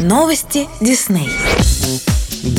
Новости Дисней.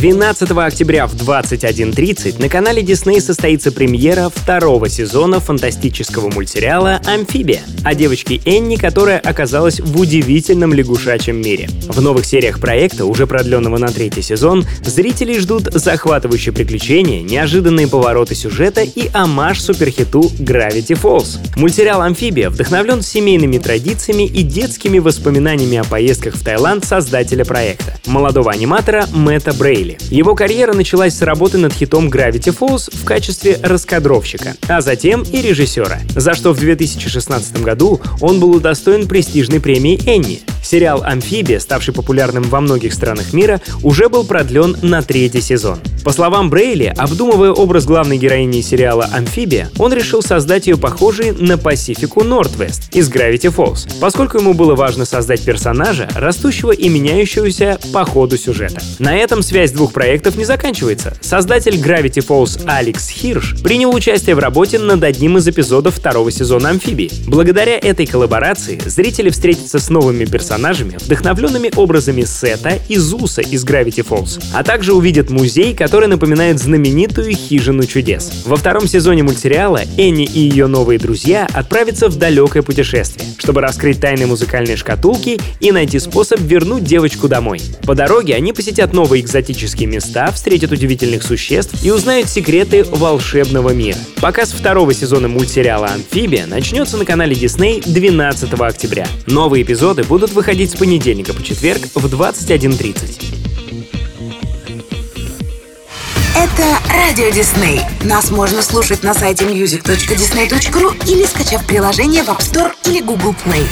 12 октября в 21.30 на канале Disney состоится премьера второго сезона фантастического мультсериала «Амфибия» о девочке Энни, которая оказалась в удивительном лягушачьем мире. В новых сериях проекта, уже продленного на третий сезон, зрители ждут захватывающие приключения, неожиданные повороты сюжета и амаш суперхиту Gravity Falls. Мультсериал «Амфибия» вдохновлен семейными традициями и детскими воспоминаниями о поездках в Таиланд создателя проекта, молодого аниматора Мэтта Брейна Бейли. Его карьера началась с работы над хитом Gravity Falls в качестве раскадровщика, а затем и режиссера, за что в 2016 году он был удостоен престижной премии Энни. Сериал «Амфибия», ставший популярным во многих странах мира, уже был продлен на третий сезон. По словам Брейли, обдумывая образ главной героини сериала «Амфибия», он решил создать ее похожей на Пасифику Нортвест из Gravity Falls, поскольку ему было важно создать персонажа, растущего и меняющегося по ходу сюжета. На этом связь двух проектов не заканчивается. Создатель Gravity Falls Алекс Хирш принял участие в работе над одним из эпизодов второго сезона «Амфибии». Благодаря этой коллаборации зрители встретятся с новыми персонажами, вдохновленными образами Сета и Зуса из Gravity Falls, а также увидят музей, который напоминает знаменитую «Хижину чудес». Во втором сезоне мультсериала Энни и ее новые друзья отправятся в далекое путешествие, чтобы раскрыть тайны музыкальной шкатулки и найти способ вернуть девочку домой. По дороге они посетят новые экзотические места, встретят удивительных существ и узнают секреты волшебного мира. Показ второго сезона мультсериала «Амфибия» начнется на канале Disney 12 октября. Новые эпизоды будут выходить с понедельника по четверг в 21.30. Это Радио Дисней. Нас можно слушать на сайте music.disney.ru или скачав приложение в App Store или Google Play.